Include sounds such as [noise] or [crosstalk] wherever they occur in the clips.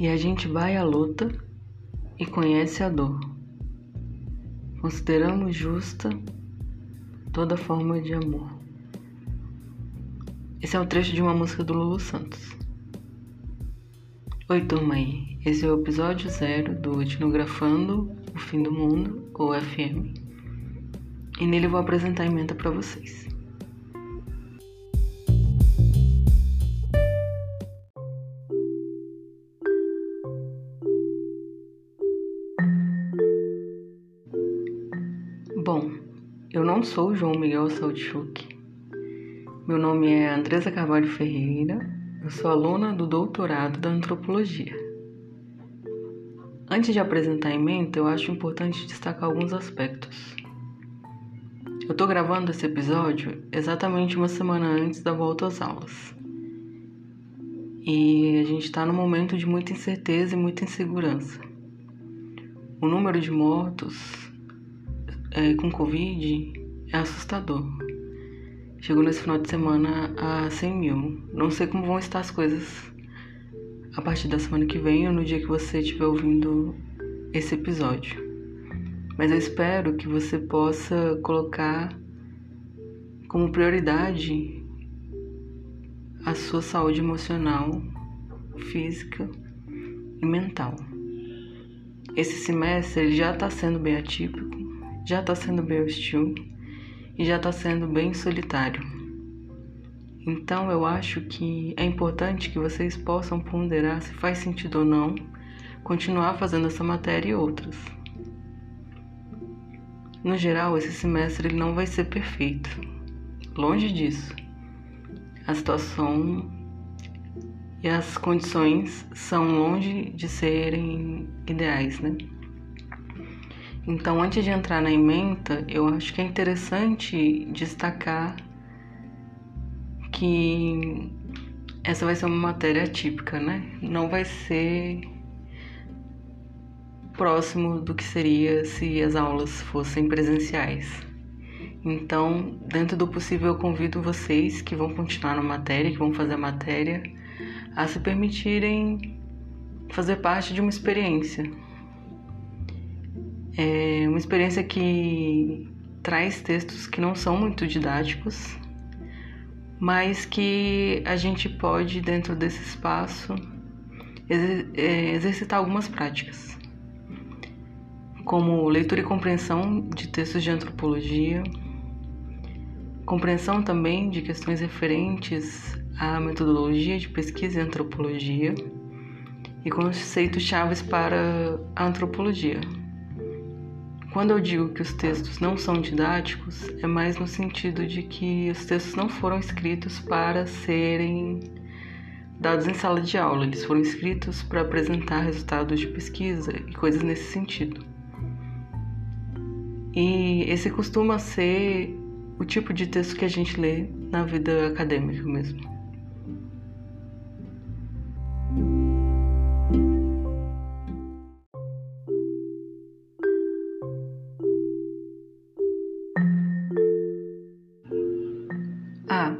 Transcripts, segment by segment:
E a gente vai à luta e conhece a dor. Consideramos justa toda forma de amor. Esse é um trecho de uma música do Lulu Santos. Oi, turma aí. Esse é o episódio zero do Etnografando o Fim do Mundo, ou FM. E nele vou apresentar a emenda para vocês. Não sou João Miguel Saltchuk. Meu nome é Andresa Carvalho Ferreira. Eu sou aluna do doutorado da antropologia. Antes de apresentar a emenda, eu acho importante destacar alguns aspectos. Eu tô gravando esse episódio exatamente uma semana antes da volta às aulas. E a gente está num momento de muita incerteza e muita insegurança. O número de mortos é, com Covid é assustador. Chegou nesse final de semana a 100 mil. Não sei como vão estar as coisas a partir da semana que vem ou no dia que você estiver ouvindo esse episódio. Mas eu espero que você possa colocar como prioridade a sua saúde emocional, física e mental. Esse semestre já está sendo bem atípico já está sendo bem hostil e já está sendo bem solitário. Então eu acho que é importante que vocês possam ponderar se faz sentido ou não continuar fazendo essa matéria e outras. No geral, esse semestre ele não vai ser perfeito. Longe disso. A situação e as condições são longe de serem ideais, né? Então, antes de entrar na ementa, eu acho que é interessante destacar que essa vai ser uma matéria típica, né? Não vai ser próximo do que seria se as aulas fossem presenciais. Então, dentro do possível, eu convido vocês que vão continuar na matéria, que vão fazer a matéria, a se permitirem fazer parte de uma experiência, é uma experiência que traz textos que não são muito didáticos, mas que a gente pode, dentro desse espaço, é, exercitar algumas práticas, como leitura e compreensão de textos de antropologia, compreensão também de questões referentes à metodologia de pesquisa e antropologia e conceitos chaves para a antropologia. Quando eu digo que os textos não são didáticos, é mais no sentido de que os textos não foram escritos para serem dados em sala de aula, eles foram escritos para apresentar resultados de pesquisa e coisas nesse sentido. E esse costuma ser o tipo de texto que a gente lê na vida acadêmica mesmo.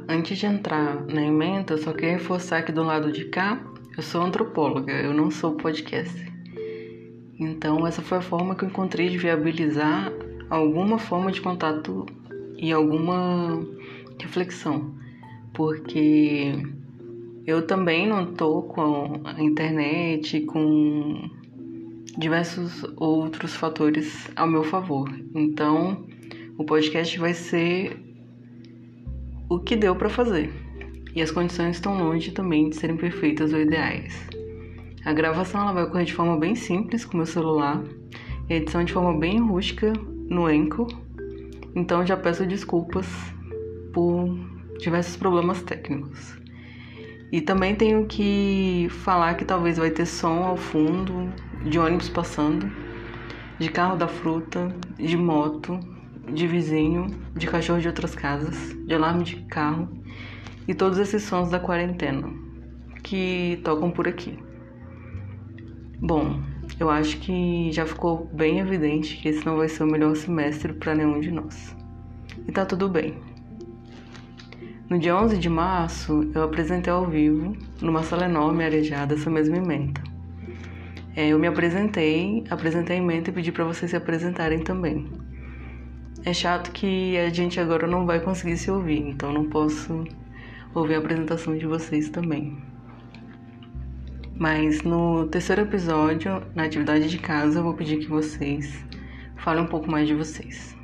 Antes de entrar na emenda, eu só queria reforçar que do lado de cá eu sou antropóloga, eu não sou podcaster. Então, essa foi a forma que eu encontrei de viabilizar alguma forma de contato e alguma reflexão, porque eu também não tô com a internet, com diversos outros fatores ao meu favor. Então, o podcast vai ser o que deu para fazer. E as condições estão longe também de serem perfeitas ou ideais. A gravação ela vai ocorrer de forma bem simples com meu celular, e a edição de forma bem rústica no Anchor. Então já peço desculpas por diversos problemas técnicos. E também tenho que falar que talvez vai ter som ao fundo, de ônibus passando, de carro da fruta, de moto, de vizinho, de cachorro de outras casas, de alarme de carro e todos esses sons da quarentena que tocam por aqui. Bom, eu acho que já ficou bem evidente que esse não vai ser o melhor semestre para nenhum de nós. E tá tudo bem. No dia 11 de março, eu apresentei ao vivo, numa sala enorme arejada, essa mesma emenda. é, eu me apresentei, apresentei a emenda e pedi para vocês se apresentarem também. É chato que a gente agora não vai conseguir se ouvir, então não posso ouvir a apresentação de vocês também. Mas no terceiro episódio, na atividade de casa, eu vou pedir que vocês falem um pouco mais de vocês.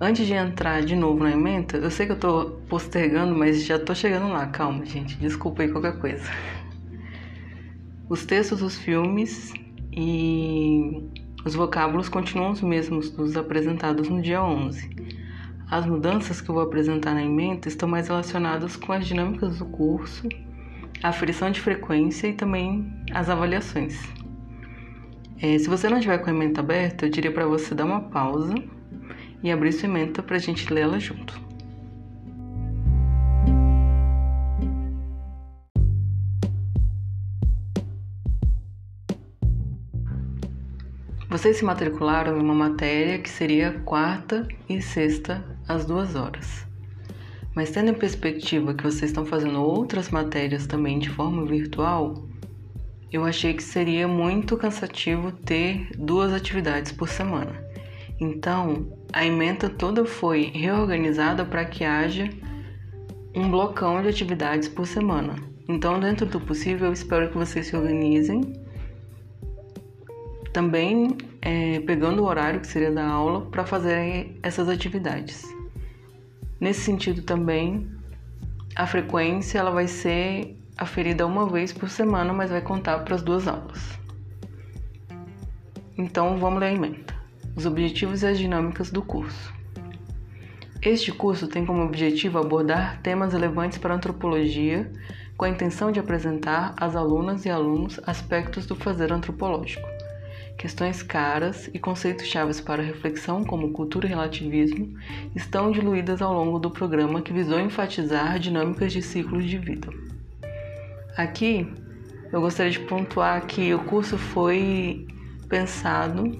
Antes de entrar de novo na emenda, eu sei que eu tô postergando, mas já tô chegando lá. Calma, gente. Desculpa aí qualquer coisa. Os textos dos filmes e os vocábulos continuam os mesmos dos apresentados no dia 11. As mudanças que eu vou apresentar na emenda estão mais relacionadas com as dinâmicas do curso, a aferição de frequência e também as avaliações. É, se você não tiver com a emenda aberta, eu diria para você dar uma pausa e abrir sua emenda para a gente ler ela junto. Vocês se matricularam em uma matéria que seria quarta e sexta às duas horas. Mas tendo em perspectiva que vocês estão fazendo outras matérias também de forma virtual, eu achei que seria muito cansativo ter duas atividades por semana. Então, a emenda toda foi reorganizada para que haja um blocão de atividades por semana. Então, dentro do possível, eu espero que vocês se organizem também é, pegando o horário que seria da aula para fazer essas atividades. Nesse sentido também, a frequência ela vai ser aferida uma vez por semana, mas vai contar para as duas aulas. Então vamos ler a emenda. Os objetivos e as dinâmicas do curso. Este curso tem como objetivo abordar temas relevantes para a antropologia, com a intenção de apresentar às alunas e alunos aspectos do fazer antropológico Questões caras e conceitos chaves para reflexão, como cultura e relativismo, estão diluídas ao longo do programa que visou enfatizar dinâmicas de ciclos de vida. Aqui, eu gostaria de pontuar que o curso foi pensado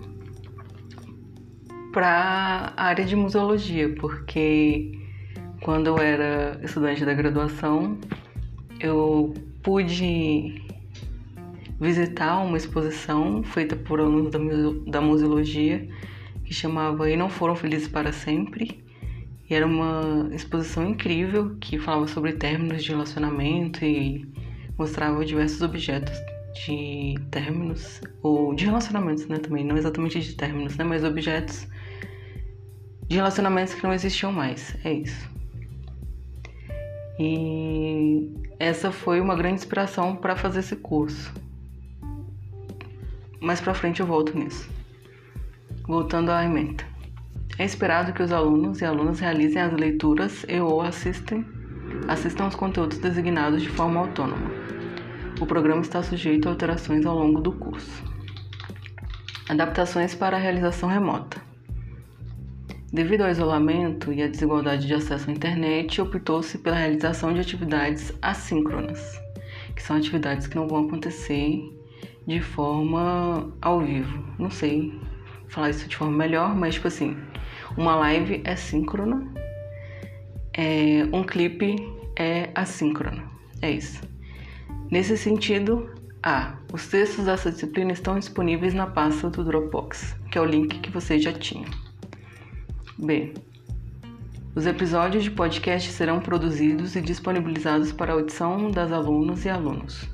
para a área de museologia, porque quando eu era estudante da graduação, eu pude visitar uma exposição feita por alunos da, da museologia que chamava E Não Foram Felizes para Sempre. E era uma exposição incrível que falava sobre términos de relacionamento e mostrava diversos objetos de términos, ou de relacionamentos, né, também, não exatamente de términos, né, mas objetos de relacionamentos que não existiam mais, é isso. E essa foi uma grande inspiração para fazer esse curso. Mais pra frente eu volto nisso. Voltando à emenda. É esperado que os alunos e alunas realizem as leituras e ou assistem, assistam aos conteúdos designados de forma autônoma. O programa está sujeito a alterações ao longo do curso. Adaptações para a realização remota. Devido ao isolamento e à desigualdade de acesso à internet, optou-se pela realização de atividades assíncronas, que são atividades que não vão acontecer de forma ao vivo. Não sei falar isso de forma melhor, mas tipo assim, uma live é síncrona, é, um clipe é assíncrono. É isso. Nesse sentido, A. Os textos dessa disciplina estão disponíveis na pasta do Dropbox, que é o link que você já tinha. B. Os episódios de podcast serão produzidos e disponibilizados para audição das alunas e alunos.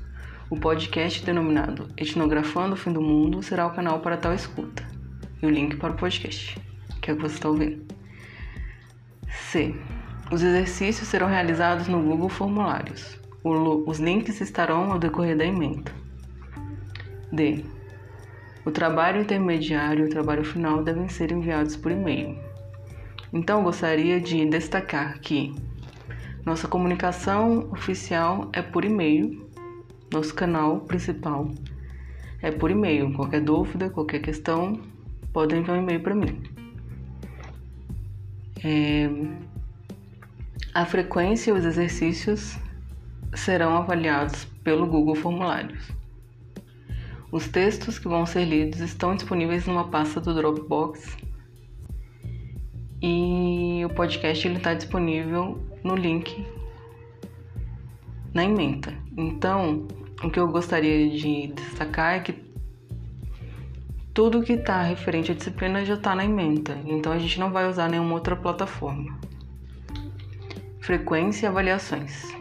O podcast denominado Etnografando o Fim do Mundo será o canal para tal escuta e o link para o podcast, que é o que você está ouvindo. C. Os exercícios serão realizados no Google Formulários. os links estarão ao decorrer da emenda. D. O trabalho intermediário e o trabalho final devem ser enviados por e-mail. Então, gostaria de destacar que nossa comunicação oficial é por e-mail nosso canal principal é por e-mail. Qualquer dúvida, qualquer questão, podem enviar um e-mail para mim. É... A frequência e os exercícios serão avaliados pelo Google Formulários. Os textos que vão ser lidos estão disponíveis numa pasta do Dropbox e o podcast está disponível no link na emenda. Então, o que eu gostaria de destacar é que tudo que está referente à disciplina já está na ementa, então a gente não vai usar nenhuma outra plataforma. Frequência e avaliações.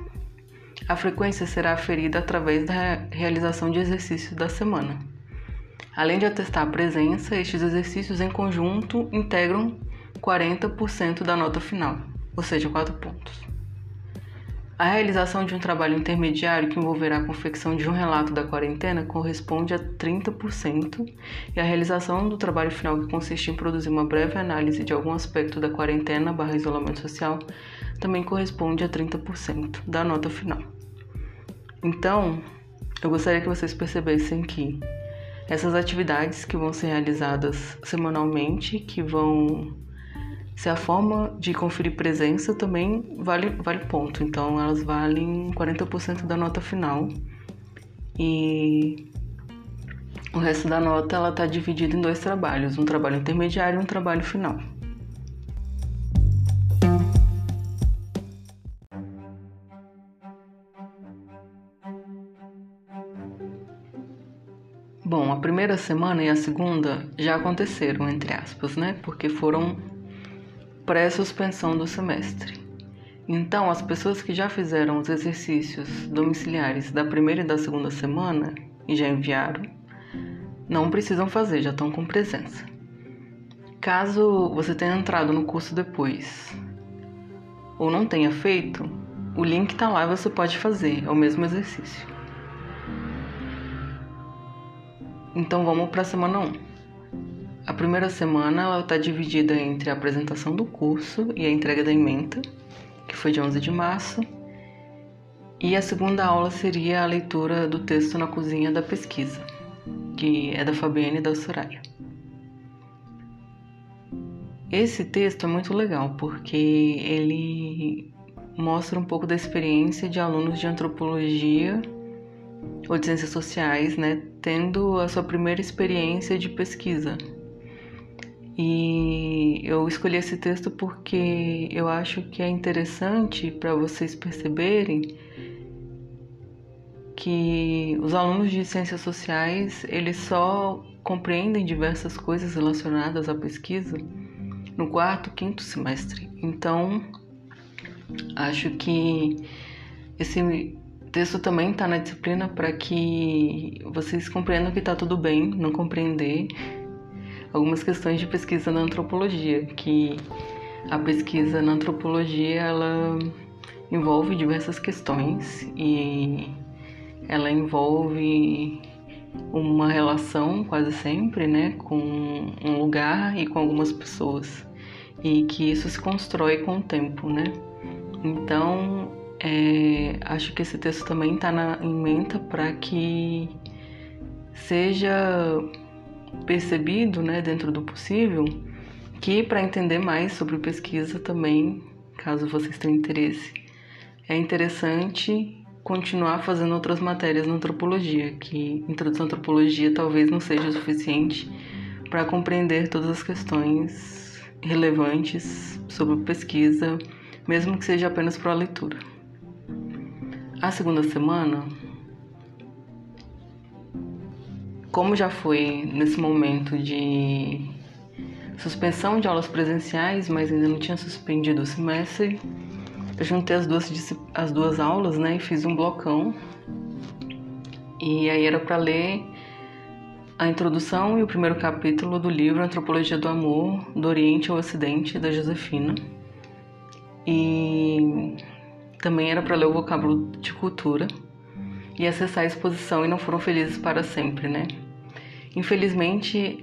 A frequência será aferida através da realização de exercícios da semana. Além de atestar a presença, estes exercícios em conjunto integram 40% da nota final, ou seja, 4 pontos. A realização de um trabalho intermediário que envolverá a confecção de um relato da quarentena corresponde a 30%, e a realização do trabalho final, que consiste em produzir uma breve análise de algum aspecto da quarentena barra isolamento social, também corresponde a 30% da nota final. Então, eu gostaria que vocês percebessem que essas atividades que vão ser realizadas semanalmente, que vão se a forma de conferir presença também vale, vale ponto, então elas valem 40% da nota final. E o resto da nota ela está dividida em dois trabalhos, um trabalho intermediário e um trabalho final. Bom, a primeira semana e a segunda já aconteceram, entre aspas, né? Porque foram pré-suspensão do semestre. Então, as pessoas que já fizeram os exercícios domiciliares da primeira e da segunda semana e já enviaram, não precisam fazer, já estão com presença. Caso você tenha entrado no curso depois ou não tenha feito, o link está lá e você pode fazer, é o mesmo exercício. Então vamos para a semana 1. A primeira semana ela está dividida entre a apresentação do curso e a entrega da ementa, que foi de 11 de março, e a segunda aula seria a leitura do texto na cozinha da pesquisa, que é da Fabiane e da Soraya. Esse texto é muito legal porque ele mostra um pouco da experiência de alunos de antropologia ou de ciências sociais, né, tendo a sua primeira experiência de pesquisa e eu escolhi esse texto porque eu acho que é interessante para vocês perceberem que os alunos de ciências sociais, eles só compreendem diversas coisas relacionadas à pesquisa no quarto, quinto semestre. Então, acho que esse texto também está na disciplina para que vocês compreendam que está tudo bem não compreender algumas questões de pesquisa na antropologia, que a pesquisa na antropologia ela envolve diversas questões e ela envolve uma relação quase sempre, né, com um lugar e com algumas pessoas e que isso se constrói com o tempo, né? Então, é, acho que esse texto também está em mente para que seja percebido, né, dentro do possível, que para entender mais sobre pesquisa também, caso vocês tenham interesse, é interessante continuar fazendo outras matérias na antropologia, que introdução à antropologia talvez não seja suficiente para compreender todas as questões relevantes sobre pesquisa, mesmo que seja apenas para a leitura. A segunda semana como já foi nesse momento de suspensão de aulas presenciais, mas ainda não tinha suspendido o semestre, eu juntei as duas, as duas aulas né, e fiz um blocão. E aí era para ler a introdução e o primeiro capítulo do livro Antropologia do Amor, do Oriente ao Ocidente, da Josefina. E também era para ler o vocábulo de cultura e acessar a exposição e não foram felizes para sempre, né? Infelizmente,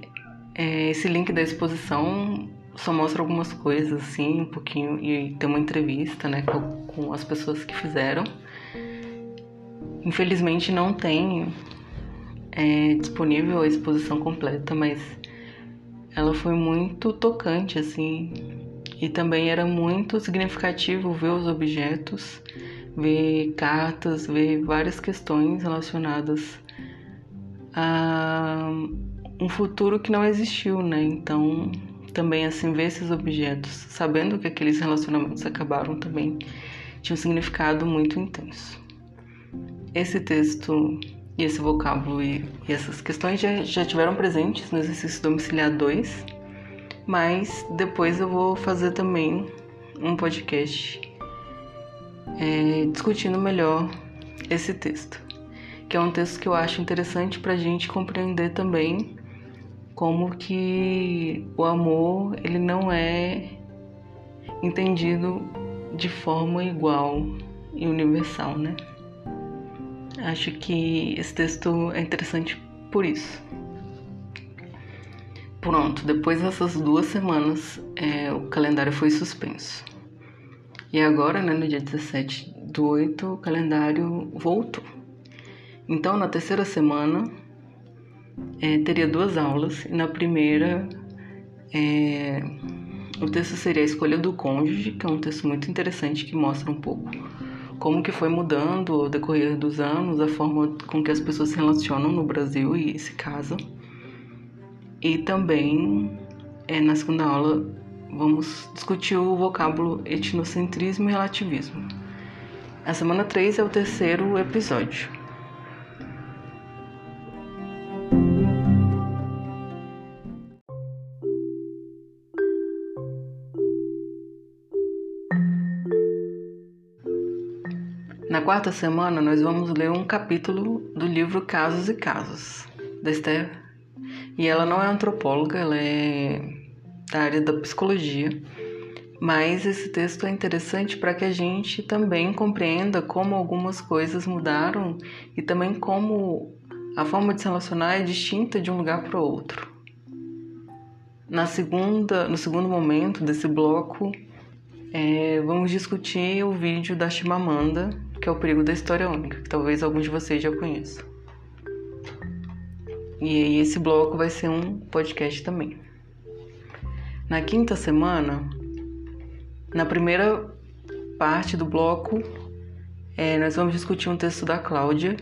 é, esse link da exposição só mostra algumas coisas, assim, um pouquinho, e tem uma entrevista, né, com, com as pessoas que fizeram. Infelizmente não tem é, disponível a exposição completa, mas ela foi muito tocante, assim, e também era muito significativo ver os objetos, ver cartas, ver várias questões relacionadas a um futuro que não existiu, né? Então, também assim ver esses objetos, sabendo que aqueles relacionamentos acabaram também, tinha um significado muito intenso. esse texto e esse vocábulo e, e essas questões já, já tiveram presentes no exercício domiciliar 2, mas depois eu vou fazer também um podcast é, discutindo melhor esse texto, que é um texto que eu acho interessante para a gente compreender também como que o amor ele não é entendido de forma igual e universal, né? Acho que esse texto é interessante por isso. Pronto, depois dessas duas semanas, é, o calendário foi suspenso. E agora, né, no dia 17 do 8, o calendário voltou. Então, na terceira semana, é, teria duas aulas, e na primeira, é, o texto seria a escolha do cônjuge, que é um texto muito interessante que mostra um pouco como que foi mudando ao decorrer dos anos a forma com que as pessoas se relacionam no Brasil e se casam. E também, é, na segunda aula, vamos discutir o vocábulo etnocentrismo e relativismo. A semana 3 é o terceiro episódio. Na quarta semana, nós vamos ler um capítulo do livro Casos e Casos, da Esther. E ela não é antropóloga, ela é da área da psicologia. Mas esse texto é interessante para que a gente também compreenda como algumas coisas mudaram e também como a forma de se relacionar é distinta de um lugar para o outro. Na segunda, no segundo momento desse bloco, é, vamos discutir o vídeo da Chimamanda, que é o perigo da história única, que talvez alguns de vocês já conheçam. E esse bloco vai ser um podcast também. Na quinta semana, na primeira parte do bloco, é, nós vamos discutir um texto da Cláudia,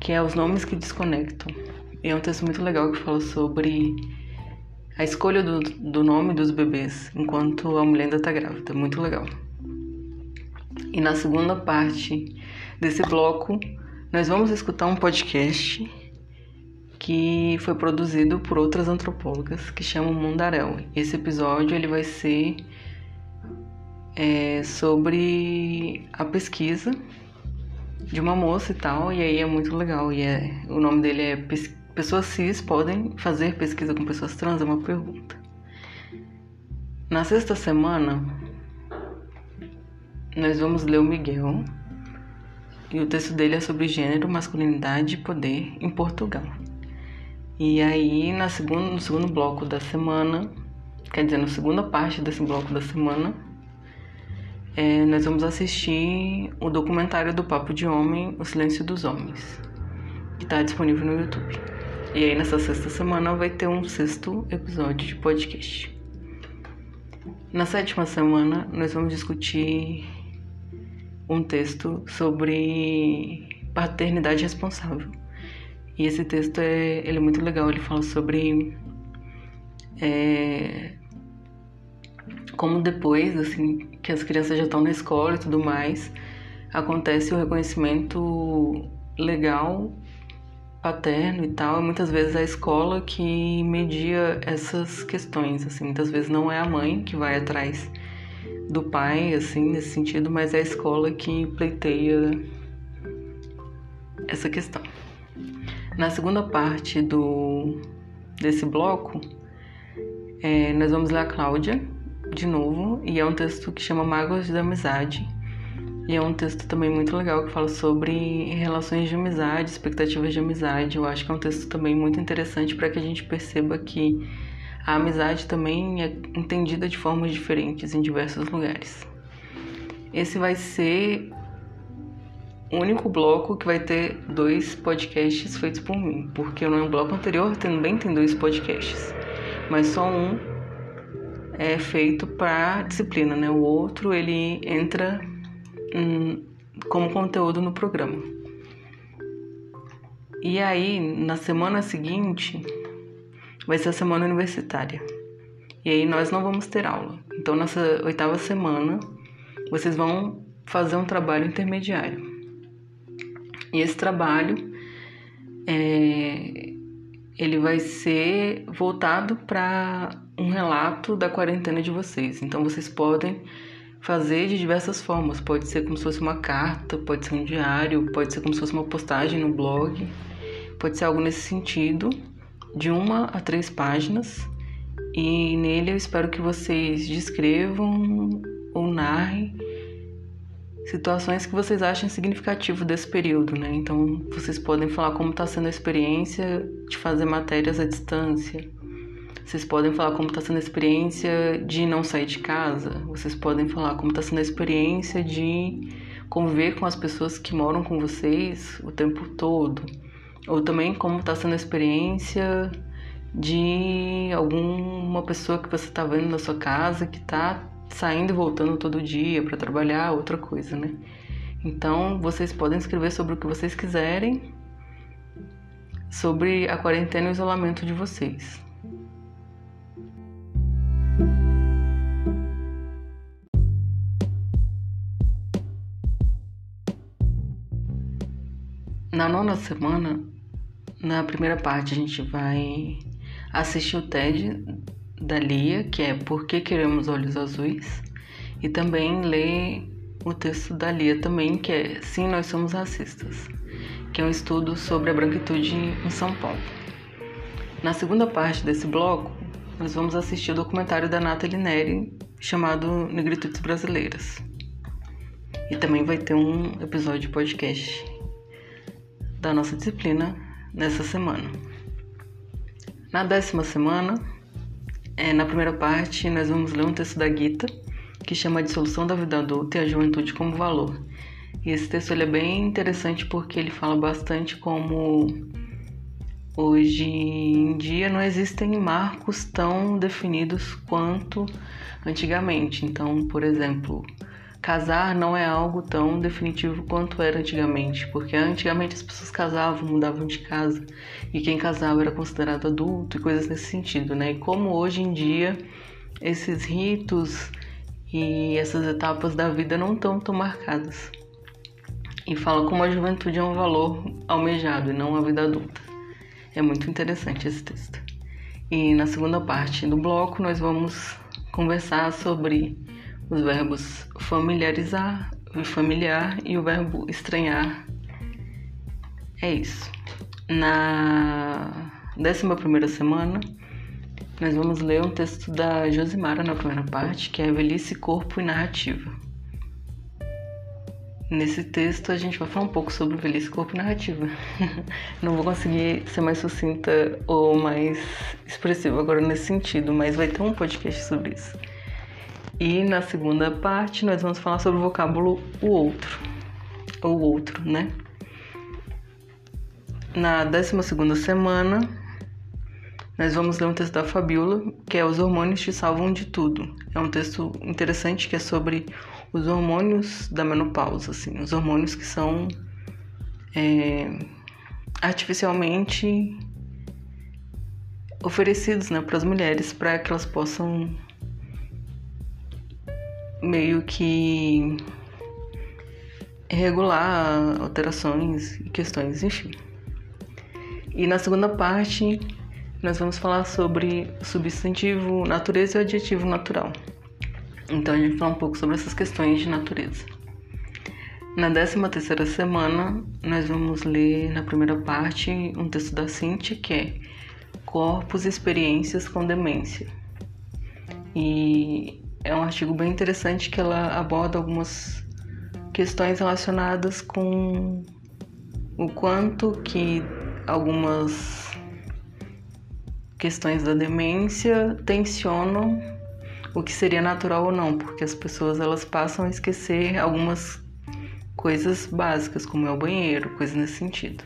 que é Os Nomes que Desconectam. É um texto muito legal que fala sobre a escolha do, do nome dos bebês enquanto a mulher ainda está grávida. Muito legal. E na segunda parte desse bloco, nós vamos escutar um podcast que foi produzido por outras antropólogas que chamam Mundarel. Esse episódio ele vai ser é, sobre a pesquisa de uma moça e tal, e aí é muito legal. E é, o nome dele é Pessoas cis podem fazer pesquisa com pessoas trans? É uma pergunta. Na sexta semana, nós vamos ler o Miguel e o texto dele é sobre gênero, masculinidade e poder em Portugal. E aí, na segundo, no segundo bloco da semana, quer dizer, na segunda parte desse bloco da semana, é, nós vamos assistir o documentário do Papo de Homem, O Silêncio dos Homens, que está disponível no YouTube. E aí, nessa sexta semana, vai ter um sexto episódio de podcast. Na sétima semana, nós vamos discutir um texto sobre paternidade responsável. E esse texto é, ele é muito legal, ele fala sobre é, como depois, assim, que as crianças já estão na escola e tudo mais, acontece o reconhecimento legal paterno e tal, e muitas vezes é a escola que media essas questões, assim, muitas vezes não é a mãe que vai atrás do pai, assim, nesse sentido, mas é a escola que pleiteia essa questão. Na segunda parte do desse bloco, é, nós vamos ler a Cláudia de novo, e é um texto que chama Mágoas da Amizade. E é um texto também muito legal que fala sobre relações de amizade, expectativas de amizade. Eu acho que é um texto também muito interessante para que a gente perceba que a amizade também é entendida de formas diferentes em diversos lugares. Esse vai ser único bloco que vai ter dois podcasts feitos por mim, porque no bloco anterior também tem dois podcasts, mas só um é feito para disciplina, né? O outro ele entra hum, como conteúdo no programa. E aí, na semana seguinte, vai ser a semana universitária. E aí nós não vamos ter aula. Então, nessa oitava semana, vocês vão fazer um trabalho intermediário. E esse trabalho é, ele vai ser voltado para um relato da quarentena de vocês. Então vocês podem fazer de diversas formas. Pode ser como se fosse uma carta, pode ser um diário, pode ser como se fosse uma postagem no blog, pode ser algo nesse sentido, de uma a três páginas. E nele eu espero que vocês descrevam ou narrem situações que vocês achem significativo desse período, né? Então, vocês podem falar como está sendo a experiência de fazer matérias à distância. Vocês podem falar como está sendo a experiência de não sair de casa. Vocês podem falar como está sendo a experiência de conviver com as pessoas que moram com vocês o tempo todo. Ou também como está sendo a experiência de alguma pessoa que você está vendo na sua casa que está saindo e voltando todo dia para trabalhar, outra coisa, né? Então, vocês podem escrever sobre o que vocês quiserem sobre a quarentena e o isolamento de vocês. Na nona semana, na primeira parte, a gente vai assistir o TED da Lia, que é Por que Queremos Olhos Azuis, e também ler o texto da Lia também, que é Sim, Nós Somos Racistas, que é um estudo sobre a branquitude em São Paulo. Na segunda parte desse bloco, nós vamos assistir o documentário da Nathalie Neri chamado Negritudes Brasileiras. E também vai ter um episódio de podcast da nossa disciplina nessa semana. Na décima semana, é, na primeira parte, nós vamos ler um texto da Gita, que chama Dissolução da Vida Adulta e a Juventude como Valor. E esse texto ele é bem interessante porque ele fala bastante como hoje em dia não existem marcos tão definidos quanto antigamente. Então, por exemplo, casar não é algo tão definitivo quanto era antigamente, porque antigamente as pessoas casavam, mudavam de casa e quem casava era considerado adulto e coisas nesse sentido, né? E como hoje em dia esses ritos e essas etapas da vida não estão tão marcadas. E fala como a juventude é um valor almejado e não a vida adulta. É muito interessante esse texto. E na segunda parte do bloco nós vamos conversar sobre os verbos familiarizar, familiar e o verbo estranhar. É isso. Na décima primeira semana, nós vamos ler um texto da Josimara na primeira parte, que é Velhice, Corpo e Narrativa. Nesse texto a gente vai falar um pouco sobre velhice, corpo e narrativa. [laughs] Não vou conseguir ser mais sucinta ou mais expressiva agora nesse sentido, mas vai ter um podcast sobre isso. E na segunda parte nós vamos falar sobre o vocábulo o outro, ou outro, né? Na 12 segunda semana nós vamos ler um texto da Fabiola, que é Os Hormônios Te Salvam de Tudo. É um texto interessante que é sobre os hormônios da menopausa, assim, os hormônios que são é, artificialmente oferecidos né, para as mulheres para que elas possam meio que regular alterações e questões, enfim. E na segunda parte, nós vamos falar sobre substantivo natureza e adjetivo natural. Então a gente vai falar um pouco sobre essas questões de natureza. Na 13 terceira semana, nós vamos ler na primeira parte um texto da Cintia que é Corpos e Experiências com Demência. E é um artigo bem interessante que ela aborda algumas questões relacionadas com o quanto que algumas questões da demência tensionam o que seria natural ou não, porque as pessoas elas passam a esquecer algumas coisas básicas, como é o banheiro, coisas nesse sentido.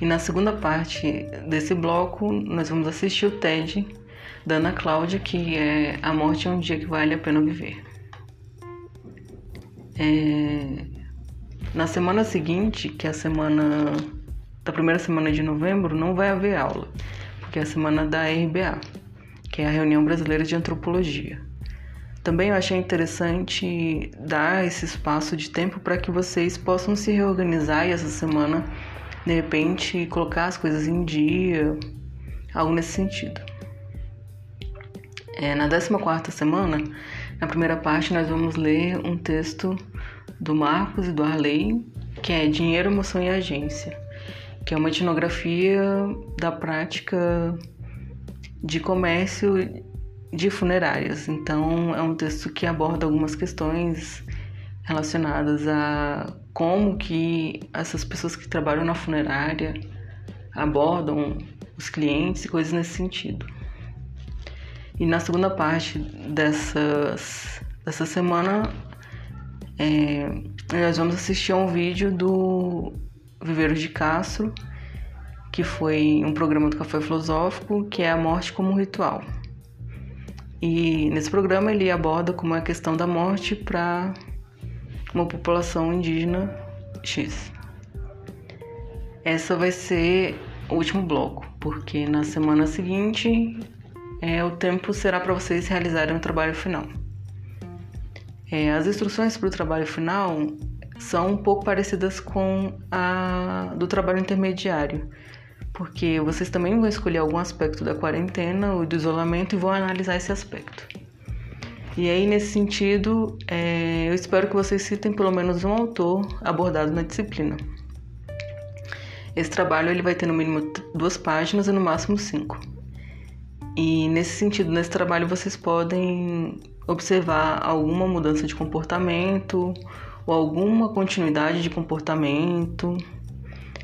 E na segunda parte desse bloco, nós vamos assistir o TED da Ana Cláudia, que é A Morte é um Dia que Vale a Pena Viver. É... Na semana seguinte, que é a semana da primeira semana de novembro, não vai haver aula, porque é a semana da RBA, que é a Reunião Brasileira de Antropologia. Também eu achei interessante dar esse espaço de tempo para que vocês possam se reorganizar e essa semana, de repente, colocar as coisas em dia, algo nesse sentido. É, na 14 semana, na primeira parte, nós vamos ler um texto do Marcos e do Arley, que é Dinheiro, Emoção e Agência, que é uma etnografia da prática de comércio de funerárias. Então, é um texto que aborda algumas questões relacionadas a como que essas pessoas que trabalham na funerária abordam os clientes e coisas nesse sentido. E na segunda parte dessas, dessa semana, é, nós vamos assistir a um vídeo do Viveiro de Castro, que foi um programa do Café Filosófico, que é a morte como um ritual. E nesse programa ele aborda como é a questão da morte para uma população indígena X. Essa vai ser o último bloco, porque na semana seguinte é, o tempo será para vocês realizarem o trabalho final. É, as instruções para o trabalho final são um pouco parecidas com a do trabalho intermediário, porque vocês também vão escolher algum aspecto da quarentena ou do isolamento e vão analisar esse aspecto. E aí, nesse sentido, é, eu espero que vocês citem pelo menos um autor abordado na disciplina. Esse trabalho ele vai ter no mínimo duas páginas e no máximo cinco. E nesse sentido, nesse trabalho, vocês podem observar alguma mudança de comportamento ou alguma continuidade de comportamento,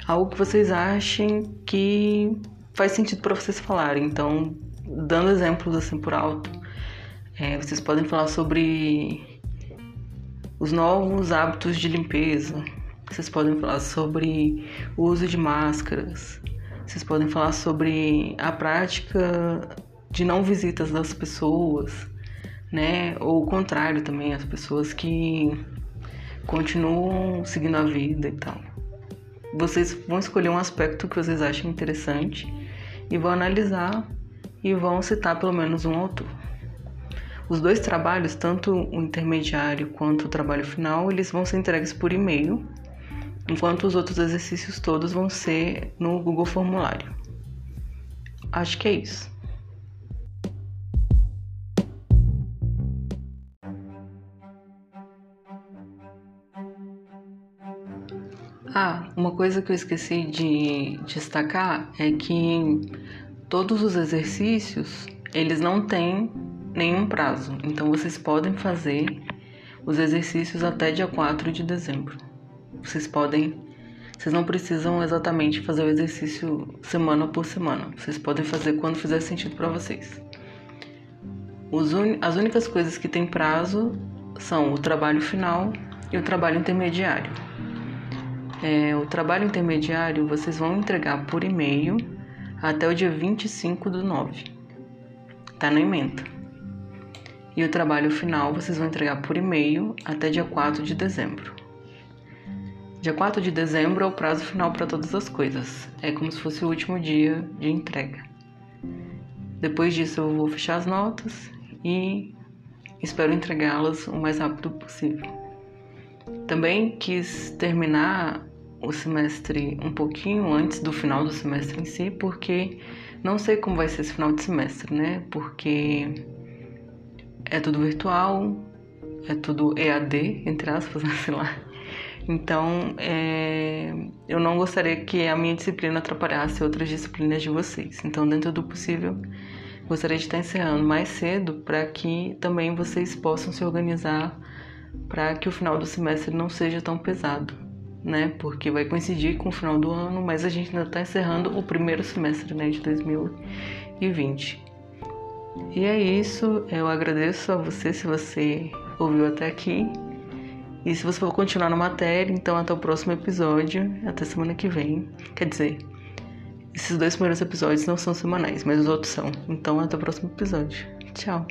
algo que vocês achem que faz sentido para vocês falarem. Então, dando exemplos assim por alto, é, vocês podem falar sobre os novos hábitos de limpeza, vocês podem falar sobre o uso de máscaras, vocês podem falar sobre a prática de não visitas das pessoas, né? Ou o contrário também, as pessoas que continuam seguindo a vida e tal. Vocês vão escolher um aspecto que vocês acham interessante e vão analisar e vão citar pelo menos um autor. Os dois trabalhos, tanto o intermediário quanto o trabalho final, eles vão ser entregues por e-mail enquanto os outros exercícios todos vão ser no Google Formulário. Acho que é isso. Ah, uma coisa que eu esqueci de destacar é que todos os exercícios eles não têm nenhum prazo, então vocês podem fazer os exercícios até dia 4 de dezembro. Vocês podem, vocês não precisam exatamente fazer o exercício semana por semana. Vocês podem fazer quando fizer sentido para vocês. Un... As únicas coisas que têm prazo são o trabalho final e o trabalho intermediário. É, o trabalho intermediário vocês vão entregar por e-mail até o dia 25 do 9. Tá na emenda. E o trabalho final vocês vão entregar por e-mail até dia 4 de dezembro. Dia 4 de dezembro é o prazo final para todas as coisas. É como se fosse o último dia de entrega. Depois disso, eu vou fechar as notas e espero entregá-las o mais rápido possível. Também quis terminar o semestre um pouquinho antes do final do semestre em si, porque não sei como vai ser esse final de semestre, né? Porque é tudo virtual, é tudo EAD, entre aspas, [laughs] sei lá. Então, é, eu não gostaria que a minha disciplina atrapalhasse outras disciplinas de vocês. Então, dentro do possível, gostaria de estar encerrando mais cedo para que também vocês possam se organizar para que o final do semestre não seja tão pesado, né? Porque vai coincidir com o final do ano, mas a gente ainda está encerrando o primeiro semestre né, de 2020. E é isso, eu agradeço a você se você ouviu até aqui. E se você for continuar na matéria, então até o próximo episódio, até semana que vem. Quer dizer, esses dois primeiros episódios não são semanais, mas os outros são. Então até o próximo episódio. Tchau.